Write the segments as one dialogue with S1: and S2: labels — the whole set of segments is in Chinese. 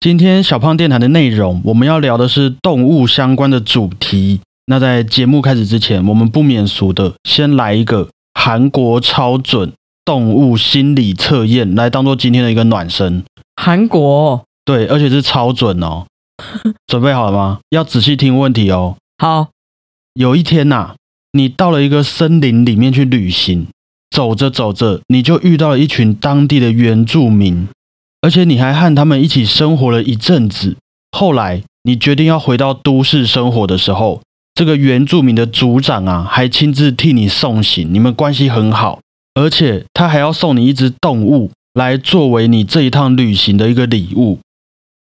S1: 今天小胖电台的内容，我们要聊的是动物相关的主题。那在节目开始之前，我们不免俗的先来一个韩国超准动物心理测验，来当做今天的一个暖身。
S2: 韩国
S1: 对，而且是超准哦。准备好了吗？要仔细听问题哦。
S2: 好，
S1: 有一天呐、你到了一个森林里面去旅行，走着走着，你就遇到了一群当地的原住民，而且你还和他们一起生活了一阵子。后来你决定要回到都市生活的时候，这个原住民的族长啊，还亲自替你送行，你们关系很好，而且他还要送你一只动物来作为你这一趟旅行的一个礼物。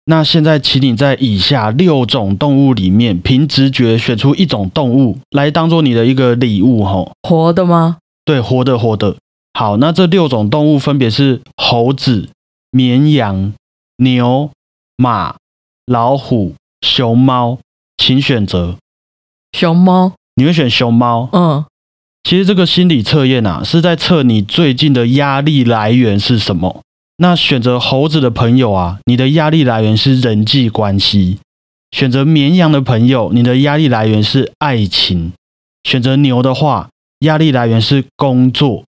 S1: 那现在，请你在以下六种动物里面，凭直觉选出一种动物来当做你的一个礼物，吼。
S2: 活的吗？
S1: 对，活的，活的。好，那这六种动物分别是猴子、绵羊、牛、马、老虎、熊猫，请选择。
S2: 熊猫。
S1: 你会选熊猫？
S2: 嗯，
S1: 其实这个心理测验啊，是在测你最近的压力来源是什么。那选择猴子的朋友啊，你的压力来源是人际关系；选择绵羊的朋友，你的压力来源是爱情；选择牛的话，压力来源是工作；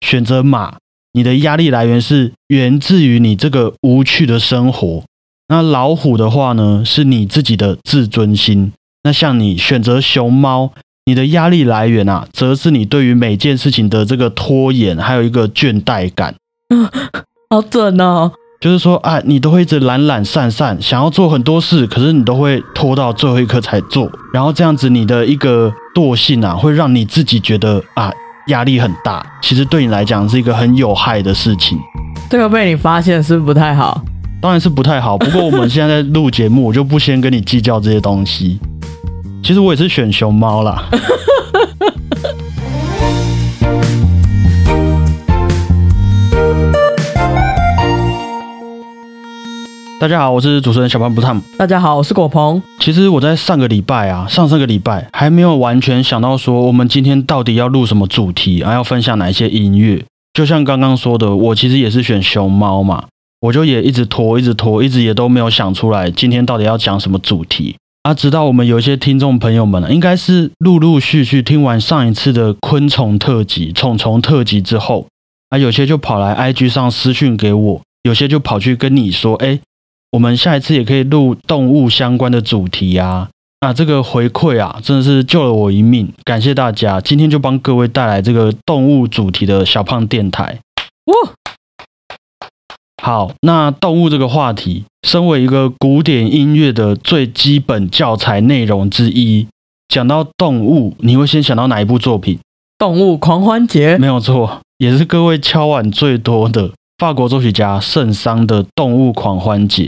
S1: 选择马，你的压力来源是源自于你这个无趣的生活。那老虎的话呢，是你自己的自尊心。那像你选择熊猫，你的压力来源啊，则是你对于每件事情的这个拖延，还有一个倦怠感。
S2: 嗯 好准哦。
S1: 就是说啊，你都会一直懒懒散散，想要做很多事，可是你都会拖到最后一刻才做，然后这样子你的一个惰性啊，会让你自己觉得啊压力很大。其实对你来讲是一个很有害的事情，
S2: 这个被你发现是不是不太好？
S1: 当然是不太好。不过我们现在在录节目，我就不先跟你计较这些东西。其实我也是选熊猫啦。大家好，我是主持人小胖不烫。
S2: 大家好，我是果鹏。
S1: 其实我在上个礼拜啊，上上个礼拜还没有完全想到说我们今天到底要录什么主题啊，要分享哪一些音乐。就像刚刚说的，我其实也是选熊猫嘛，我就也一直拖，一直拖，一直也都没有想出来今天到底要讲什么主题啊。直到我们有一些听众朋友们，应该是陆陆续续听完上一次的昆虫特辑、虫虫特辑之后，啊，有些就跑来 IG 上私讯给我，有些就跑去跟你说，哎。我们下一次也可以录动物相关的主题啊！那这个回馈啊，真的是救了我一命，感谢大家！今天就帮各位带来这个动物主题的小胖电台。
S2: 哇，
S1: 好，那动物这个话题，身为一个古典音乐的最基本教材内容之一，讲到动物，你会先想到哪一部作品？
S2: 动物狂欢节
S1: 没有错，也是各位敲碗最多的法国作曲家圣桑的《动物狂欢节》。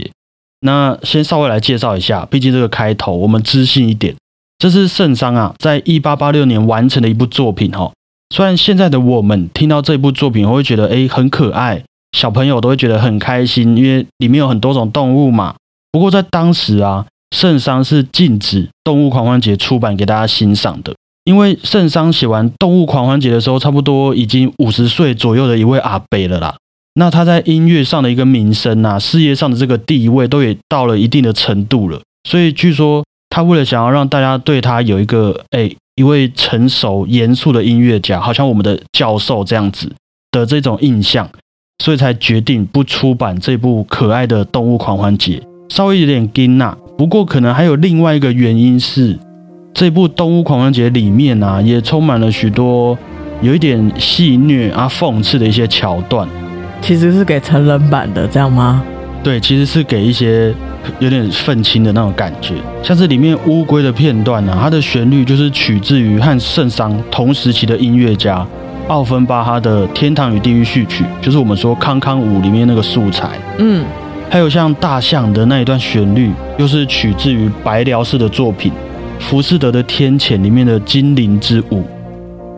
S1: 那先稍微来介绍一下，毕竟这个开头我们知性一点。这是圣桑啊，在一八八六年完成的一部作品哈。虽然现在的我们听到这部作品，我会觉得诶很可爱，小朋友都会觉得很开心，因为里面有很多种动物嘛。不过在当时啊，圣桑是禁止《动物狂欢节》出版给大家欣赏的，因为圣桑写完《动物狂欢节》的时候，差不多已经五十岁左右的一位阿伯了啦。那他在音乐上的一个名声啊，事业上的这个地位都也到了一定的程度了，所以据说他为了想要让大家对他有一个哎一位成熟严肃的音乐家，好像我们的教授这样子的这种印象，所以才决定不出版这部可爱的动物狂欢节，稍微有点惊讶。不过可能还有另外一个原因是，这部动物狂欢节里面啊，也充满了许多有一点戏谑啊、讽刺的一些桥段。
S2: 其实是给成人版的，这样吗？
S1: 对，其实是给一些有点愤青的那种感觉，像是里面乌龟的片段呢，它的旋律就是取自于和圣桑同时期的音乐家奥芬巴哈的《天堂与地狱序曲》，就是我们说康康舞里面那个素材。
S2: 嗯，
S1: 还有像大象的那一段旋律，又是取自于白辽士的作品《浮士德的天谴》里面的精灵之舞。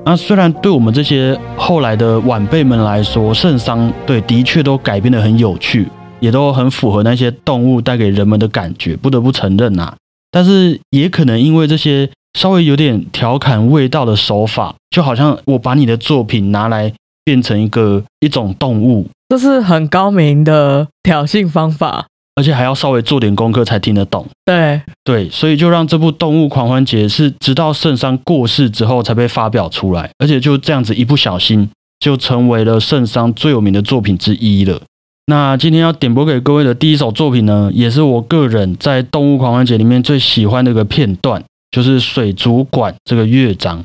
S1: 那虽然对我们这些后来的晚辈们来说，圣桑对的确都改编的很有趣，也都很符合那些动物带给人们的感觉，不得不承认呐。但是也可能因为这些稍微有点调侃味道的手法，就好像我把你的作品拿来变成一个一种动物，
S2: 这是很高明的挑衅方法。
S1: 而且还要稍微做点功课才听得懂。
S2: 对，
S1: 对，所以就让这部《动物狂欢节》是直到圣桑过世之后才被发表出来，而且就这样子一不小心就成为了圣桑最有名的作品之一了。那今天要点播给各位的第一首作品呢，也是我个人在《动物狂欢节》里面最喜欢的一个片段，就是水族馆这个乐章。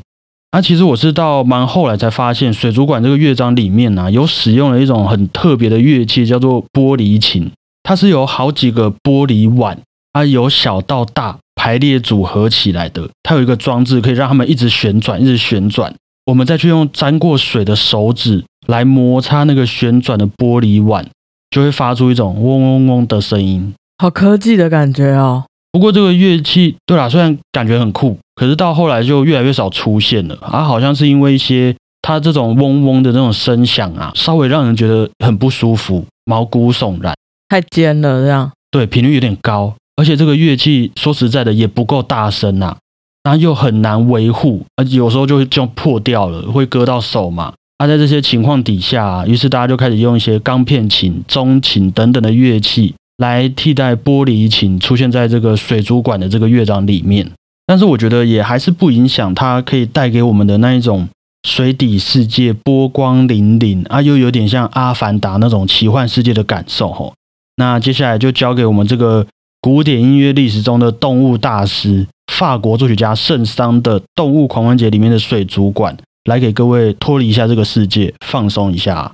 S1: 那其实我是到蛮后来才发现，水族馆这个乐章里面呢、有使用了一种很特别的乐器，叫做玻璃琴。它是由好几个玻璃碗，它由小到大排列组合起来的。它有一个装置可以让它们一直旋转，一直旋转。我们再去用沾过水的手指来摩擦那个旋转的玻璃碗，就会发出一种嗡嗡嗡的声音。
S2: 好科技的感觉哦。
S1: 不过这个乐器，对啦，虽然感觉很酷，可是到后来就越来越少出现了。啊，好像是因为一些它这种嗡嗡的那种声响啊，稍微让人觉得很不舒服，毛骨悚然。
S2: 太尖了，这样
S1: 对，频率有点高，而且这个乐器说实在的也不够大声啊，然后又很难维护，而有时候就会就破掉了，会割到手嘛。那、在这些情况底下、啊，于是大家就开始用一些钢片琴、中琴等等的乐器来替代玻璃琴出现在这个水族馆的这个乐章里面。但是我觉得也还是不影响它可以带给我们的那一种水底世界波光粼粼啊，又有点像阿凡达那种奇幻世界的感受吼。那接下来就交给我们这个古典音乐历史中的动物大师，法国作曲家圣桑的《动物狂欢节》里面的水族馆，来给各位脱离一下这个世界，放松一下。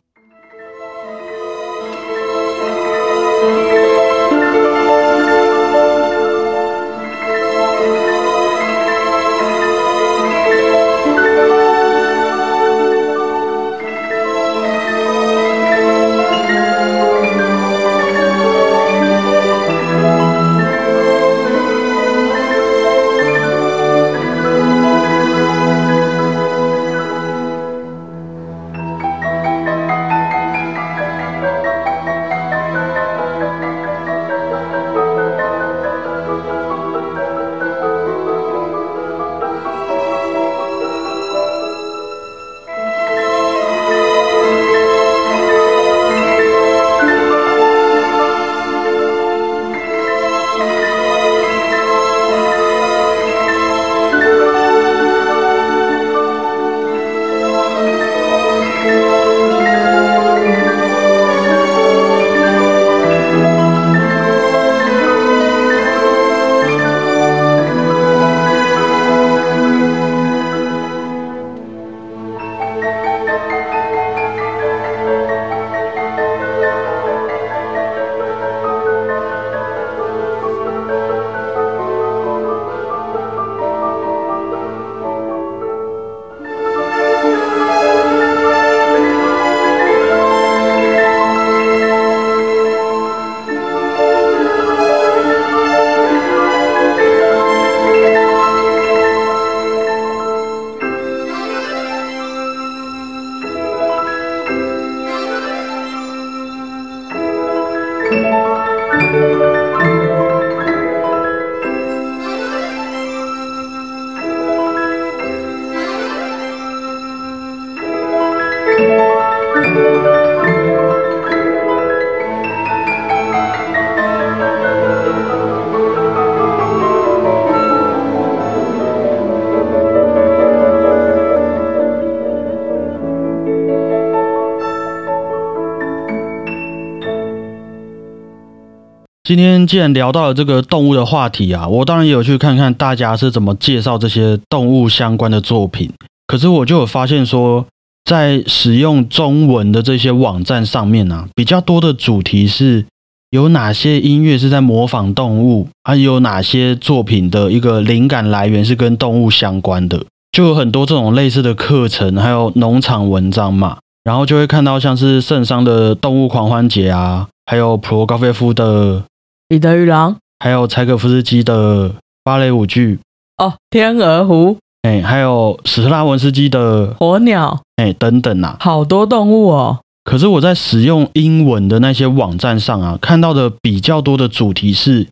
S1: 今天既然聊到了这个动物的话题啊，我当然也有去看看大家是怎么介绍这些动物相关的作品。可是我就有发现说，在使用中文的这些网站上面啊，比较多的主题是有哪些音乐是在模仿动物，还有哪些作品的一个灵感来源是跟动物相关的，就有很多这种类似的课程，还有农场文章嘛。然后就会看到像是圣桑的动物狂欢节啊，还有普罗高菲夫的
S2: 彼得与狼
S1: 还有柴可夫斯基的芭蕾舞剧，
S2: 哦，天鹅湖、
S1: 哎，还有史特拉文斯基的
S2: 火鸟，
S1: 哎等等啊。
S2: 好多动物哦。
S1: 可是我在使用英文的那些网站上啊，看到的比较多的主题是，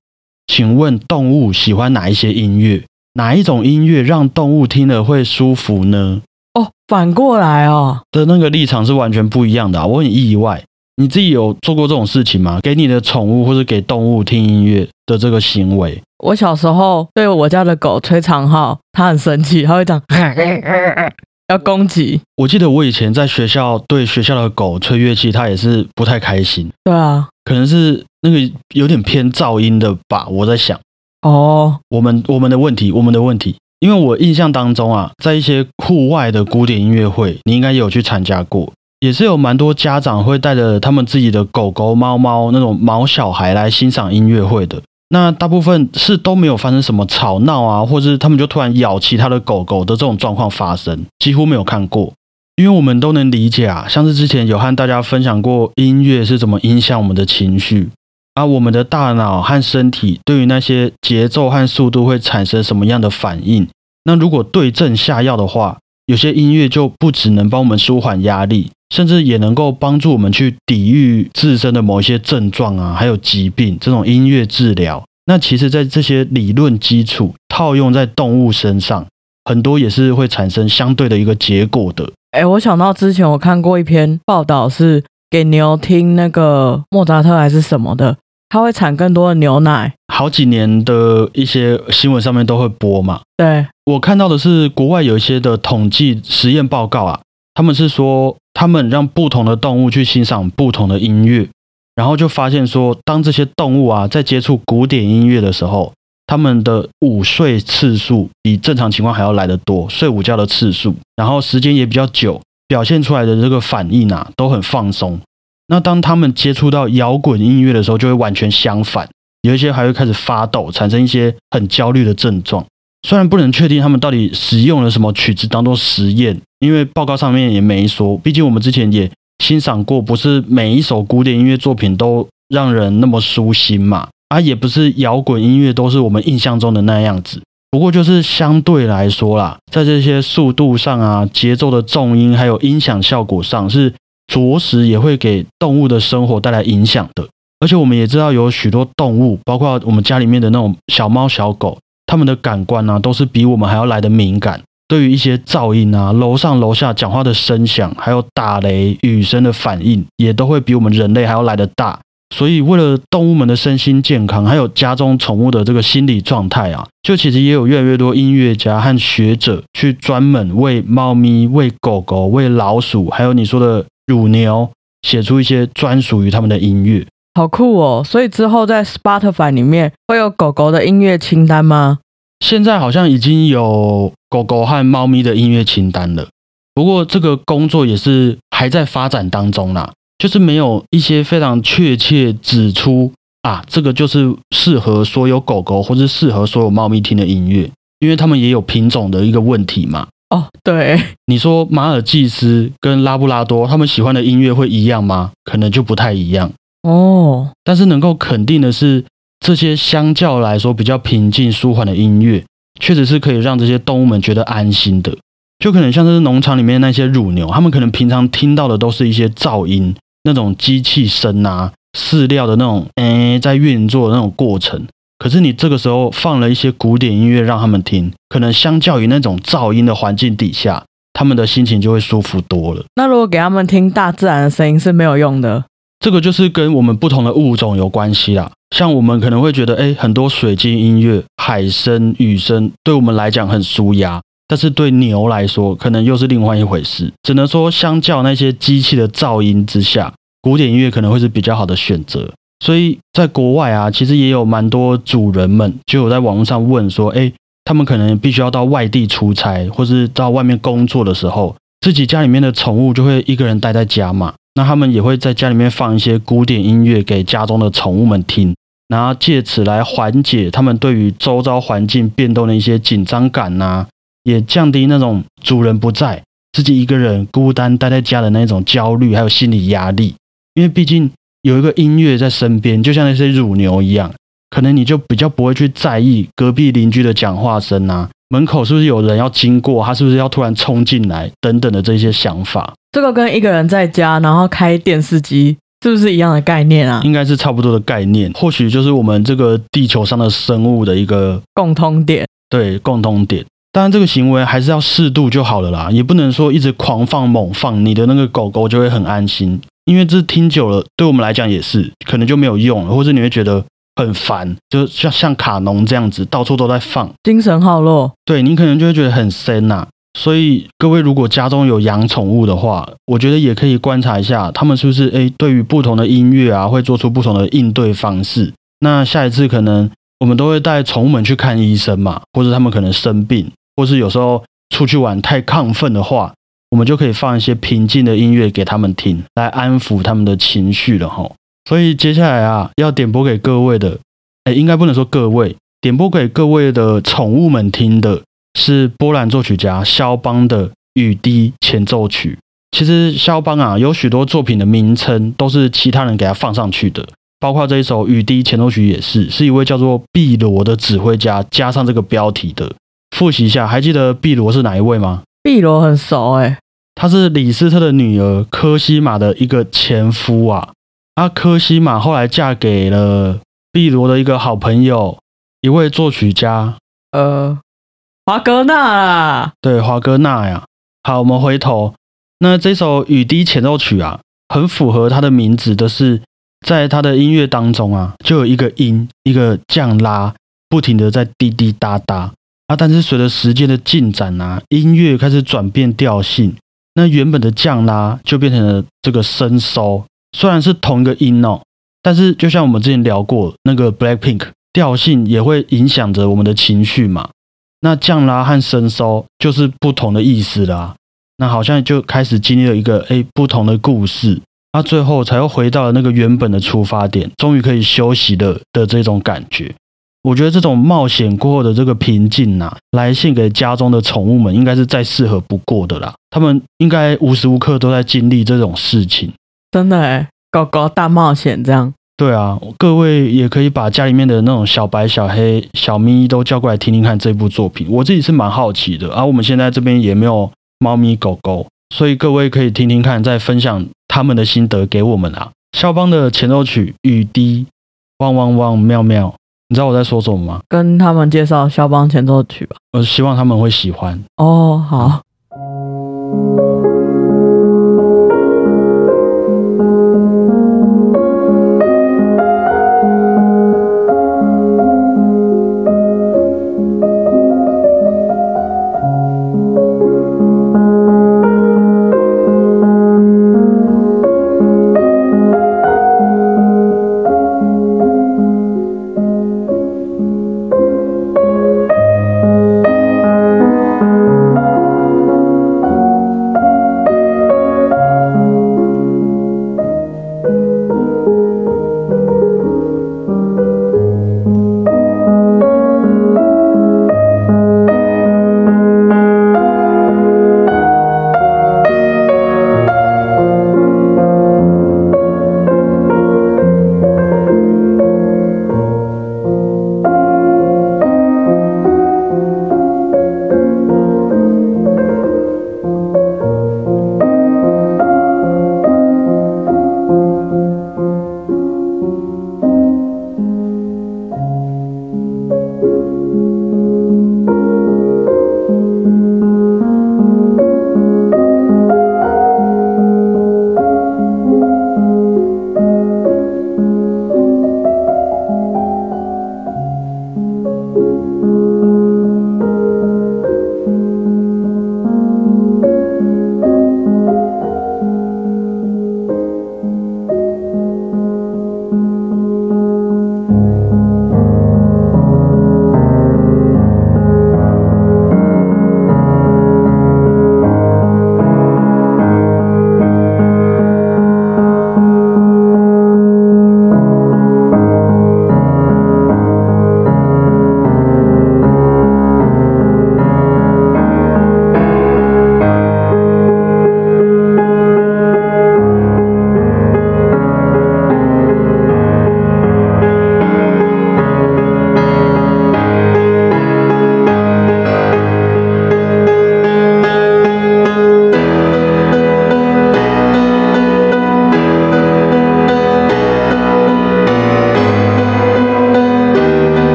S1: 请问动物喜欢哪一些音乐？哪一种音乐让动物听了会舒服呢？
S2: 哦，反过来哦，
S1: 的那个立场是完全不一样的、啊，我很意外。你自己有做过这种事情吗？给你的宠物或者给动物听音乐的这个行为？
S2: 我小时候对我家的狗吹长号，它很生气，它会讲 要攻击。
S1: 我记得我以前在学校对学校的狗吹乐器，它也是不太开心，
S2: 对啊，
S1: 可能是那个有点偏噪音的吧。我在想，
S2: 哦，
S1: 我们我们的问题，我们的问题，因为我印象当中啊，在一些户外的古典音乐会，你应该也有去参加过，也是有蛮多家长会带着他们自己的狗狗、猫猫那种毛小孩来欣赏音乐会的。那大部分是都没有发生什么吵闹啊，或是他们就突然咬其他的狗狗的这种状况发生，几乎没有看过。因为我们都能理解啊，像是之前有和大家分享过音乐是怎么影响我们的情绪，啊我们的大脑和身体对于那些节奏和速度会产生什么样的反应。那如果对症下药的话，有些音乐就不只能帮我们舒缓压力，甚至也能够帮助我们去抵御自身的某一些症状啊，还有疾病。这种音乐治疗，那其实在这些理论基础套用在动物身上，很多也是会产生相对的一个结果的。
S2: 哎，我想到之前我看过一篇报道，是给牛听那个莫扎特还是什么的，它会产更多的牛奶。
S1: 好几年的一些新闻上面都会播嘛。
S2: 对，
S1: 我看到的是国外有一些的统计实验报告啊，他们是说他们让不同的动物去欣赏不同的音乐，然后就发现说，当这些动物啊在接触古典音乐的时候，他们的午睡次数比正常情况还要来得多，睡午觉的次数，然后时间也比较久，表现出来的这个反应啊都很放松。那当他们接触到摇滚音乐的时候，就会完全相反。有一些还会开始发抖，产生一些很焦虑的症状。虽然不能确定他们到底使用了什么曲子当做实验，因为报告上面也没说。毕竟我们之前也欣赏过，不是每一首古典音乐作品都让人那么舒心嘛。啊，也不是摇滚音乐都是我们印象中的那样子。不过就是相对来说啦，在这些速度上啊、节奏的重音还有音响效果上，是着实也会给动物的生活带来影响的。而且我们也知道，有许多动物，包括我们家里面的那种小猫小狗，它们的感官呢，都是比我们还要来的敏感。对于一些噪音啊，楼上楼下讲话的声响，还有打雷、雨声的反应，也都会比我们人类还要来的大。所以，为了动物们的身心健康，还有家中宠物的这个心理状态啊，就其实也有越来越多音乐家和学者去专门为猫咪、为狗狗、为老鼠，还有你说的乳牛，写出一些专属于他们的音乐。
S2: 好酷哦！所以之后在 Spotify 里面会有狗狗的音乐清单吗？
S1: 现在好像已经有狗狗和猫咪的音乐清单了，不过这个工作也是还在发展当中啦，就是没有一些非常确切指出啊，这个就是适合所有狗狗或者适合所有猫咪听的音乐，因为他们也有品种的一个问题嘛。
S2: 哦，对，
S1: 你说马尔济斯跟拉布拉多他们喜欢的音乐会一样吗？可能就不太一样。
S2: 哦，
S1: 但是能够肯定的是，这些相较来说比较平静舒缓的音乐，确实是可以让这些动物们觉得安心的。就可能像是农场里面那些乳牛，他们可能平常听到的都是一些噪音，那种机器声啊，饲料的那种诶在运作的那种过程。可是你这个时候放了一些古典音乐让他们听，可能相较于那种噪音的环境底下，他们的心情就会舒服多了。
S2: 那如果给他们听大自然的声音是没有用的。
S1: 这个就是跟我们不同的物种有关系啦。像我们可能会觉得，哎，很多水晶音乐、海声、雨声，对我们来讲很舒压，但是对牛来说，可能又是另外一回事。只能说，相较那些机器的噪音之下，古典音乐可能会是比较好的选择。所以在国外啊，其实也有蛮多主人们就有在网络上问说，哎，他们可能必须要到外地出差，或是到外面工作的时候，自己家里面的宠物就会一个人待在家嘛。那他们也会在家里面放一些古典音乐给家中的宠物们听，然后借此来缓解他们对于周遭环境变动的一些紧张感呐，也降低那种主人不在，自己一个人孤单待在家的那种焦虑还有心理压力。因为毕竟有一个音乐在身边，就像那些乳牛一样，可能你就比较不会去在意隔壁邻居的讲话声啊。门口是不是有人要经过？他是不是要突然冲进来？等等的这些想法，
S2: 这个跟一个人在家然后开电视机是不是一样的概念啊？
S1: 应该是差不多的概念。或许就是我们这个地球上的生物的一个
S2: 共通点。
S1: 对，共通点。当然，这个行为还是要适度就好了啦，也不能说一直狂放猛放，你的那个狗狗就会很安心。因为这听久了，对我们来讲也是可能就没有用了，或者你会觉得很烦，就像像卡农这样子，到处都在放，
S2: 精神耗弱。
S1: 对你可能就会觉得很深呐、所以各位如果家中有养宠物的话，我觉得也可以观察一下，他们是不是诶对于不同的音乐啊，会做出不同的应对方式。那下一次可能我们都会带宠物们去看医生嘛，或者他们可能生病，或是有时候出去玩太亢奋的话，我们就可以放一些平静的音乐给他们听，来安抚他们的情绪了哈。所以接下来啊，要点播给各位的，哎，应该不能说各位，点播给各位的宠物们听的是波兰作曲家肖邦的《雨滴前奏曲》。其实肖邦啊，有许多作品的名称都是其他人给他放上去的，包括这一首《雨滴前奏曲》也是，是一位叫做碧罗的指挥家加上这个标题的。复习一下，还记得碧罗是哪一位吗？
S2: 碧罗很熟哎、
S1: 她是李斯特的女儿科西玛的一个前夫啊。啊，科西玛后来嫁给了碧罗的一个好朋友，一位作曲家，
S2: 呃，华格纳啦，
S1: 对，华哥纳呀。好，我们回头，那这首《雨滴前奏曲》啊，很符合它的名字的是，在它的音乐当中啊，就有一个音，一个降拉，不停的在滴滴答答啊。但是随着时间的进展啊，音乐开始转变调性，那原本的降拉就变成了这个升收，虽然是同一个音哦，但是就像我们之前聊过，那个 Blackpink 调性也会影响着我们的情绪嘛。那降拉和升收就是不同的意思啦。那好像就开始经历了一个诶不同的故事，那最后才又回到了那个原本的出发点，终于可以休息了的这种感觉。我觉得这种冒险过后的这个平静呐、来献给家中的宠物们，应该是再适合不过的啦。他们应该无时无刻都在经历这种事情。
S2: 真的哎、狗狗大冒险这样。
S1: 对啊，各位也可以把家里面的那种小白、小黑、小咪都叫过来听听看这部作品。我自己是蛮好奇的，而、我们现在这边也没有猫咪狗狗，所以各位可以听听看，再分享他们的心得给我们啊。肖邦的前奏曲《雨滴》，汪汪汪，妙妙，你知道我在说什么吗？
S2: 跟他们介绍肖邦前奏曲吧。
S1: 我希望他们会喜欢。
S2: 哦，好。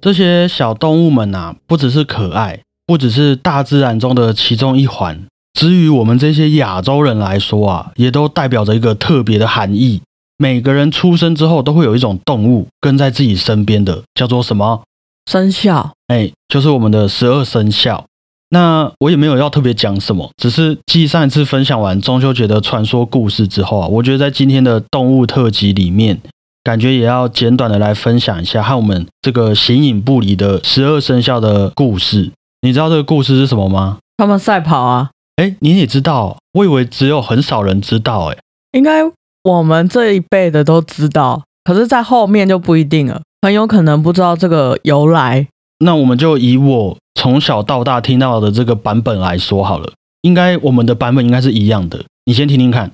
S1: 这些小动物们啊，不只是可爱，不只是大自然中的其中一环。至于我们这些亚洲人来说啊，也都代表着一个特别的含义。每个人出生之后，都会有一种动物跟在自己身边的，叫做什么？
S2: 生肖。
S1: 哎，就是我们的十二生肖。那我也没有要特别讲什么，只是继上一次分享完中秋节的传说故事之后啊，我觉得在今天的动物特辑里面，感觉也要简短的来分享一下和我们这个形影不离的十二生肖的故事。你知道这个故事是什么吗？
S2: 他们赛跑啊。
S1: 哎，你也知道？我以为只有很少人知道。哎，
S2: 应该我们这一辈的都知道，可是，在后面就不一定了，很有可能不知道这个由来。
S1: 那我们就以我从小到大听到的这个版本来说好了，应该我们的版本应该是一样的。你先听听看，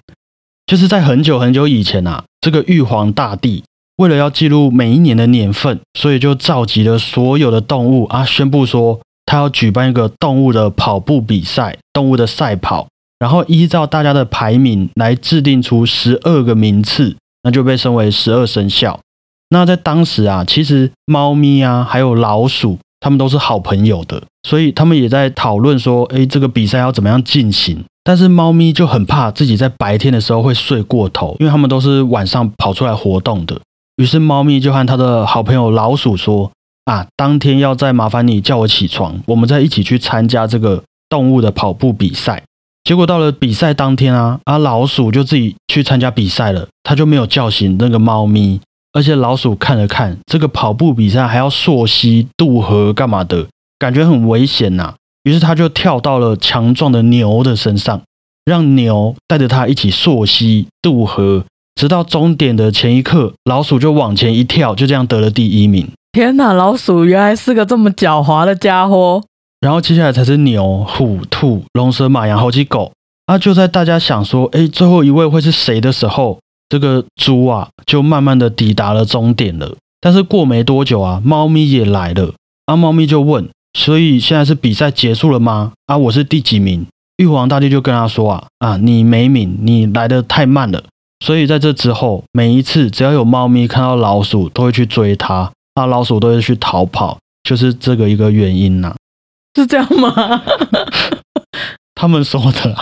S1: 就是在很久很久以前啊，这个玉皇大帝为了要记录每一年的年份，所以就召集了所有的动物啊，宣布说他要举办一个动物的跑步比赛，动物的赛跑，然后依照大家的排名来制定出十二个名次，那就被称为十二生肖。那在当时啊，其实猫咪啊，还有老鼠，他们都是好朋友的，所以他们也在讨论说，哎，这个比赛要怎么样进行？但是猫咪就很怕自己在白天的时候会睡过头，因为它们都是晚上跑出来活动的。于是猫咪就和他的好朋友老鼠说：“啊，当天要再麻烦你叫我起床，我们再一起去参加这个动物的跑步比赛。”结果到了比赛当天啊，啊，老鼠就自己去参加比赛了，他就没有叫醒那个猫咪。而且老鼠看了看这个跑步比赛，还要溯溪渡河干嘛的，感觉很危险呐。于是他就跳到了强壮的牛的身上，让牛带着他一起溯溪渡河，直到终点的前一刻，老鼠就往前一跳，就这样得了第一名。
S2: 天哪，老鼠原来是个这么狡猾的家伙。
S1: 然后接下来才是牛、虎、兔、龙、蛇、马、羊、猴、鸡、狗。啊，就在大家想说，哎，最后一位会是谁的时候。这个猪啊，就慢慢的抵达了终点了。但是过没多久啊，猫咪也来了。啊，猫咪就问：“所以现在是比赛结束了吗？”啊，我是第几名？玉皇大帝就跟他说：“啊啊，你没名，你来的太慢了。所以在这之后，每一次只要有猫咪看到老鼠，都会去追它，啊，老鼠都会去逃跑，就是这个一个原因呐。
S2: 是这样吗？
S1: 他们说的，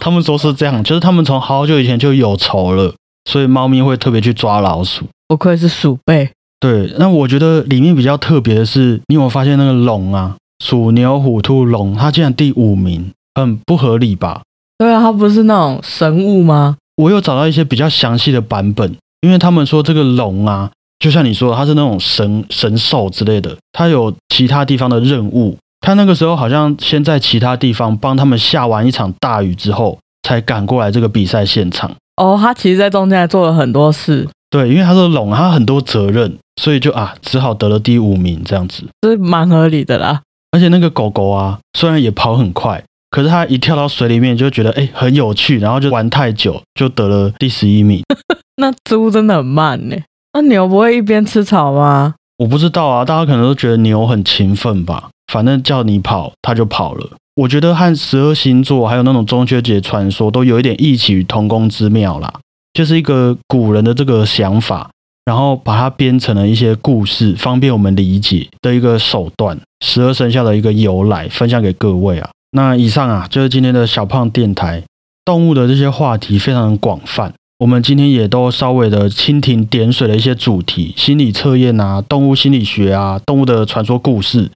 S1: 他们说是这样，就是他们从好久以前就有仇了。所以猫咪会特别去抓老鼠，
S2: 不愧是鼠辈。
S1: 对，那我觉得里面比较特别的是，你有没有发现那个龙啊，鼠、牛、虎、兔、龙，它竟然第五名，很不合理吧？
S2: 对啊，它不是那种神物吗？
S1: 我有找到一些比较详细的版本，因为他们说这个龙啊，就像你说，它是那种神神兽之类的，它有其他地方的任务。它那个时候好像先在其他地方帮他们下完一场大雨之后，才赶过来这个比赛现场。
S2: 哦，他其实，在中间还做了很多事。
S1: 对，因为他是龙，他很多责任，所以就啊，只好得了第五名这样子，
S2: 是蛮合理的啦。
S1: 而且那个狗狗啊，虽然也跑很快，可是它一跳到水里面就觉得哎很有趣，然后就玩太久，就得了第十一名。
S2: 那猪真的很慢呢。那牛不会一边吃草吗？
S1: 我不知道啊，大家可能都觉得牛很勤奋吧，反正叫你跑，它就跑了。我觉得和十二星座还有那种中秋节传说都有一点异曲同工之妙啦，就是一个古人的这个想法，然后把它编成了一些故事，方便我们理解的一个手段。十二生肖的一个由来，分享给各位啊。那以上啊，就是今天的小胖电台动物的这些话题非常广泛，我们今天也都稍微的蜻蜓点水的一些主题，心理测验啊，动物心理学啊，动物的传说故事。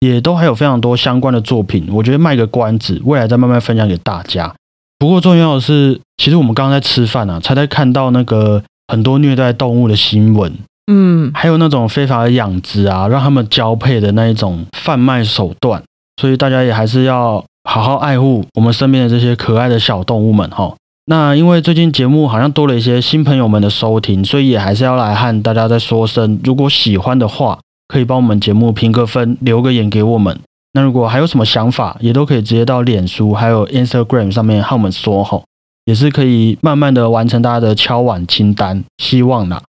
S1: 也都还有非常多相关的作品，我觉得卖个关子，未来再慢慢分享给大家。不过重要的是，其实我们刚刚在吃饭啊，才在看到那个很多虐待动物的新闻，
S2: 嗯，
S1: 还有那种非法的养殖啊，让他们交配的那一种贩卖手段。所以大家也还是要好好爱护我们身边的这些可爱的小动物们哈。那因为最近节目好像多了一些新朋友们的收听，所以也还是要来和大家再说声，如果喜欢的话。可以帮我们节目评个分，留个言给我们。那如果还有什么想法，也都可以直接到脸书还有 Instagram 上面和我们说吼，也是可以慢慢的完成大家的敲碗清单。希望啦，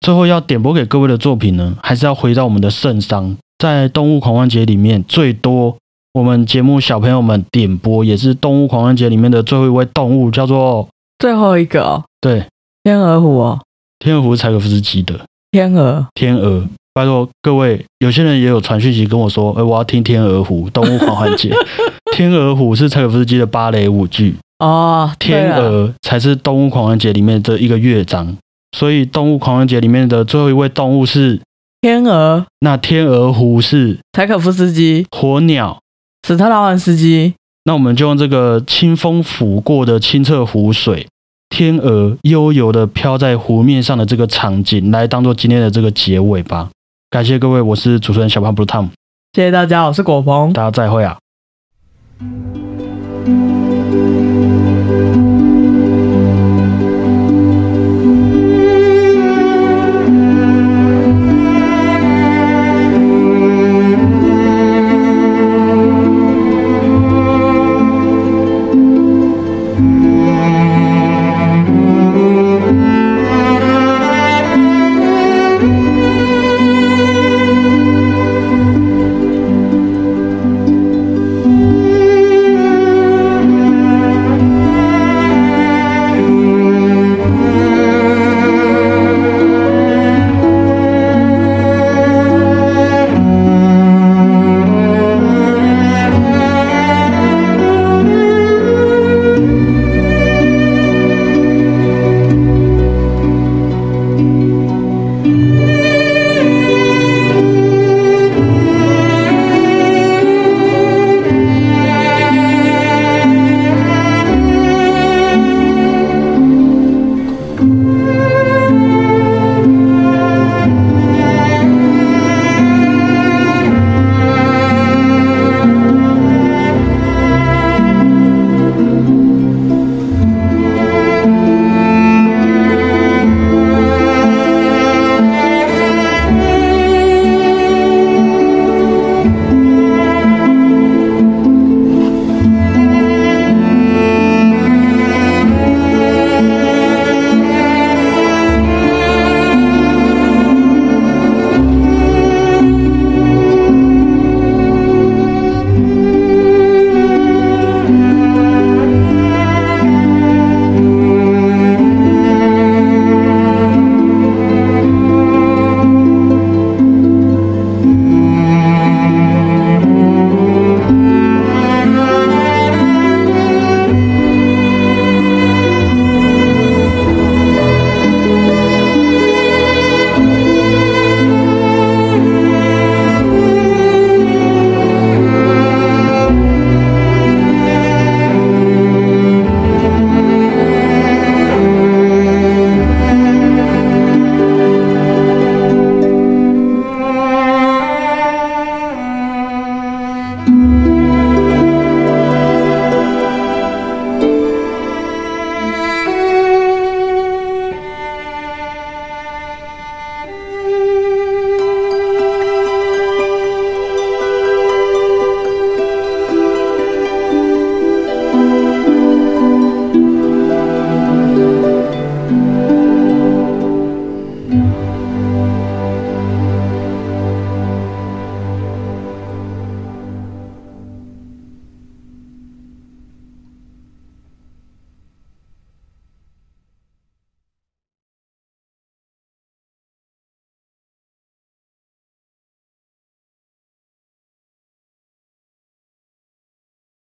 S1: 最后要点播给各位的作品呢，还是要回到我们的圣商，在动物狂欢节里面最多我们节目小朋友们点播，也是动物狂欢节里面的最后一位动物，叫做
S2: 最后一个哦，
S1: 对，
S2: 天鹅湖哦，
S1: 天鹅湖柴可夫斯基的
S2: 天鹅，
S1: 天鹅。拜托各位，有些人也有传讯息跟我说，哎，我要听《天鹅湖》动物狂欢节，《天鹅湖》是柴可夫斯基的芭蕾舞剧，
S2: 哦，
S1: 天鹅才是动物狂欢节里面的一个乐章，所以动物狂欢节里面的最后一位动物是？
S2: 天鹅，
S1: 那天鹅湖是？
S2: 柴可夫斯基，
S1: 火鸟，
S2: 史特拉文斯基。
S1: 那我们就用这个清风拂过的清澈湖水，天鹅悠游的飘在湖面上的这个场景，来当做今天的这个结尾吧。感谢各位，我是主持人小胖 Blue Tom，
S2: 谢谢大家，我是果鹏，
S1: 大家再会啊。